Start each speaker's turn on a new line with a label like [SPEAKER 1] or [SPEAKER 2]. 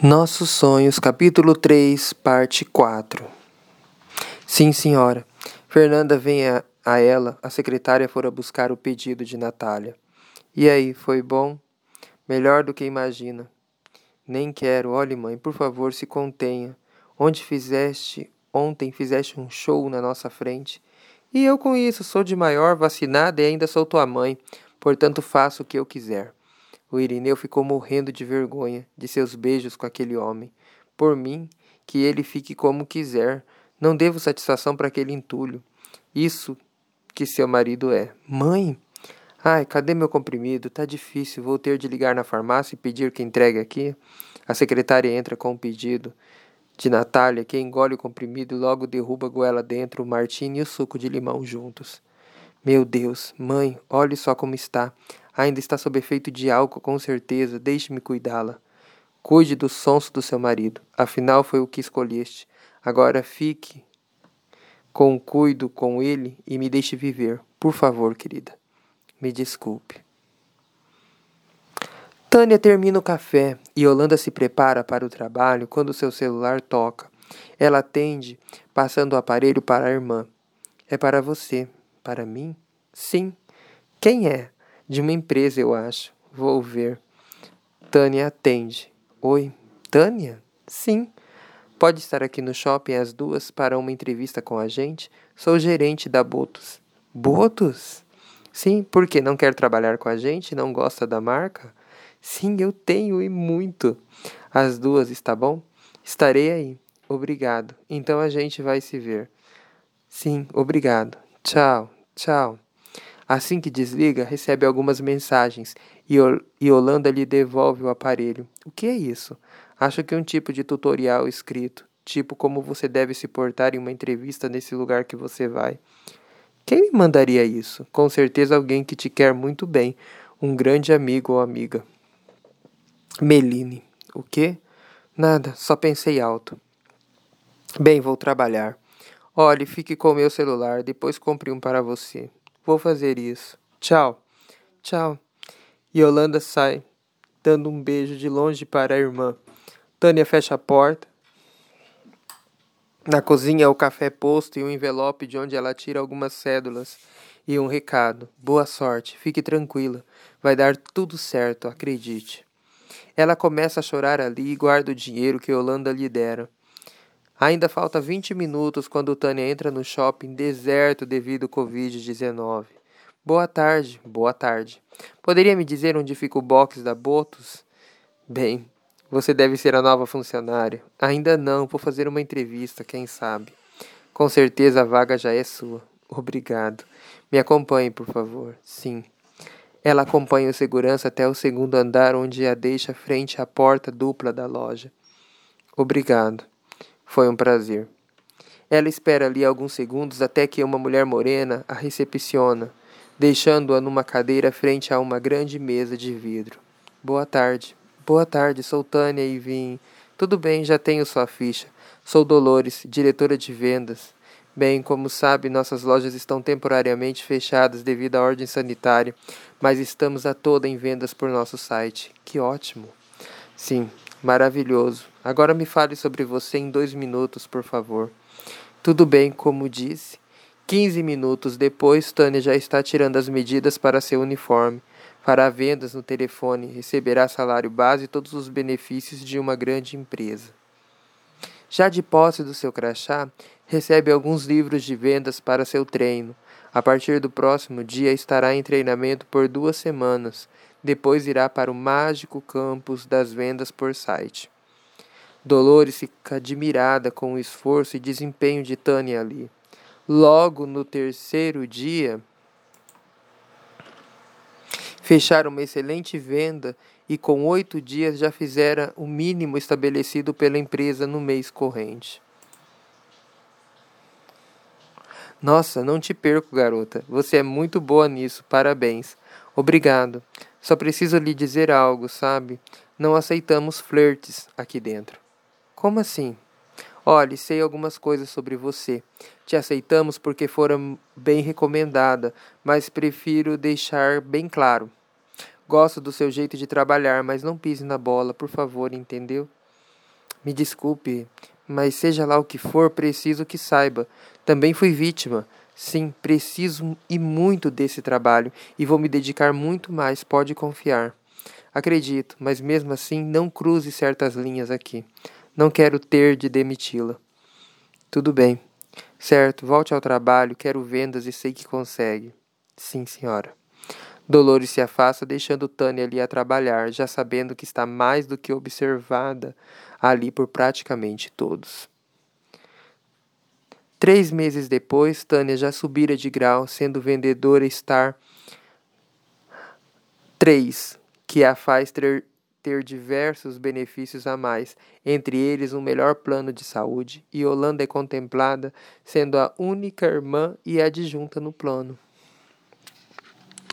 [SPEAKER 1] Nossos Sonhos, capítulo 3, parte 4. Sim, senhora. Fernanda vem a, a ela, a secretária fora buscar o pedido de Natália. E aí, foi bom? Melhor do que imagina. Nem quero, olhe, mãe, por favor, se contenha. Onde fizeste, ontem fizeste um show na nossa frente. E eu com isso, sou de maior, vacinada e ainda sou tua mãe, portanto faço o que eu quiser. O Irineu ficou morrendo de vergonha de seus beijos com aquele homem. Por mim, que ele fique como quiser. Não devo satisfação para aquele entulho. Isso que seu marido é. Mãe! Ai, cadê meu comprimido? Tá difícil. Vou ter de ligar na farmácia e pedir que entregue aqui. A secretária entra com o pedido de Natália, que engole o comprimido e logo derruba a goela dentro o martini e o suco de limão juntos. Meu Deus, mãe, olhe só como está. Ainda está sob efeito de álcool, com certeza. Deixe-me cuidá-la. Cuide do sonso do seu marido. Afinal, foi o que escolheste. Agora fique com cuido com ele e me deixe viver. Por favor, querida. Me desculpe. Tânia termina o café e Yolanda se prepara para o trabalho quando seu celular toca. Ela atende, passando o aparelho para a irmã. É para você. Para mim? Sim. Quem é? De uma empresa, eu acho. Vou ver. Tânia atende. Oi, Tânia? Sim. Pode estar aqui no shopping às duas para uma entrevista com a gente? Sou gerente da Botos. Botos? Sim, porque não quer trabalhar com a gente? Não gosta da marca? Sim, eu tenho e muito. Às duas, está bom? Estarei aí. Obrigado. Então a gente vai se ver. Sim, obrigado. Tchau, tchau. Assim que desliga, recebe algumas mensagens e Yolanda lhe devolve o aparelho. O que é isso? Acho que é um tipo de tutorial escrito, tipo como você deve se portar em uma entrevista nesse lugar que você vai. Quem me mandaria isso? Com certeza alguém que te quer muito bem, um grande amigo ou amiga. Meline. O quê? Nada, só pensei alto. Bem, vou trabalhar. Olhe, fique com o meu celular, depois compre um para você. Vou fazer isso. Tchau. Tchau. Yolanda sai, dando um beijo de longe para a irmã. Tânia fecha a porta. Na cozinha, o café posto e um envelope de onde ela tira algumas cédulas e um recado. Boa sorte, fique tranquila. Vai dar tudo certo, acredite. Ela começa a chorar ali e guarda o dinheiro que Yolanda lhe dera. Ainda falta 20 minutos quando Tânia entra no shopping deserto devido ao Covid-19. Boa tarde, boa tarde. Poderia me dizer onde fica o box da Botos? Bem, você deve ser a nova funcionária. Ainda não, vou fazer uma entrevista, quem sabe. Com certeza a vaga já é sua. Obrigado. Me acompanhe, por favor. Sim. Ela acompanha o segurança até o segundo andar, onde a deixa frente à porta dupla da loja. Obrigado. Foi um prazer. Ela espera ali alguns segundos até que uma mulher morena a recepciona, deixando-a numa cadeira frente a uma grande mesa de vidro. Boa tarde. Boa tarde, sou Tânia e vim. Tudo bem, já tenho sua ficha. Sou Dolores, diretora de vendas. Bem, como sabe, nossas lojas estão temporariamente fechadas devido à ordem sanitária, mas estamos a toda em vendas por nosso site. Que ótimo! Sim, Maravilhoso. Agora me fale sobre você em dois minutos, por favor. Tudo bem, como disse. Quinze minutos depois, Tânia já está tirando as medidas para seu uniforme. Fará vendas no telefone, receberá salário base e todos os benefícios de uma grande empresa. Já de posse do seu crachá, recebe alguns livros de vendas para seu treino. A partir do próximo dia estará em treinamento por duas semanas depois irá para o mágico campus das vendas por site. Dolores fica admirada com o esforço e desempenho de Tânia ali. Logo no terceiro dia, fecharam uma excelente venda e com oito dias já fizera o mínimo estabelecido pela empresa no mês corrente. Nossa, não te perco, garota. Você é muito boa nisso. Parabéns. Obrigado. Só preciso lhe dizer algo, sabe? Não aceitamos flertes aqui dentro. Como assim? Olhe, sei algumas coisas sobre você. Te aceitamos porque fora bem recomendada, mas prefiro deixar bem claro. Gosto do seu jeito de trabalhar, mas não pise na bola, por favor, entendeu? Me desculpe, mas seja lá o que for, preciso que saiba. Também fui vítima. Sim, preciso e muito desse trabalho e vou me dedicar muito mais, pode confiar. Acredito, mas mesmo assim não cruze certas linhas aqui. Não quero ter de demiti-la. Tudo bem. Certo, volte ao trabalho, quero vendas e sei que consegue. Sim, senhora. Dolores se afasta, deixando Tânia ali a trabalhar, já sabendo que está mais do que observada ali por praticamente todos. Três meses depois, Tânia já subira de grau, sendo vendedora estar três, que a faz ter, ter diversos benefícios a mais, entre eles um melhor plano de saúde, e Holanda é contemplada sendo a única irmã e adjunta no plano.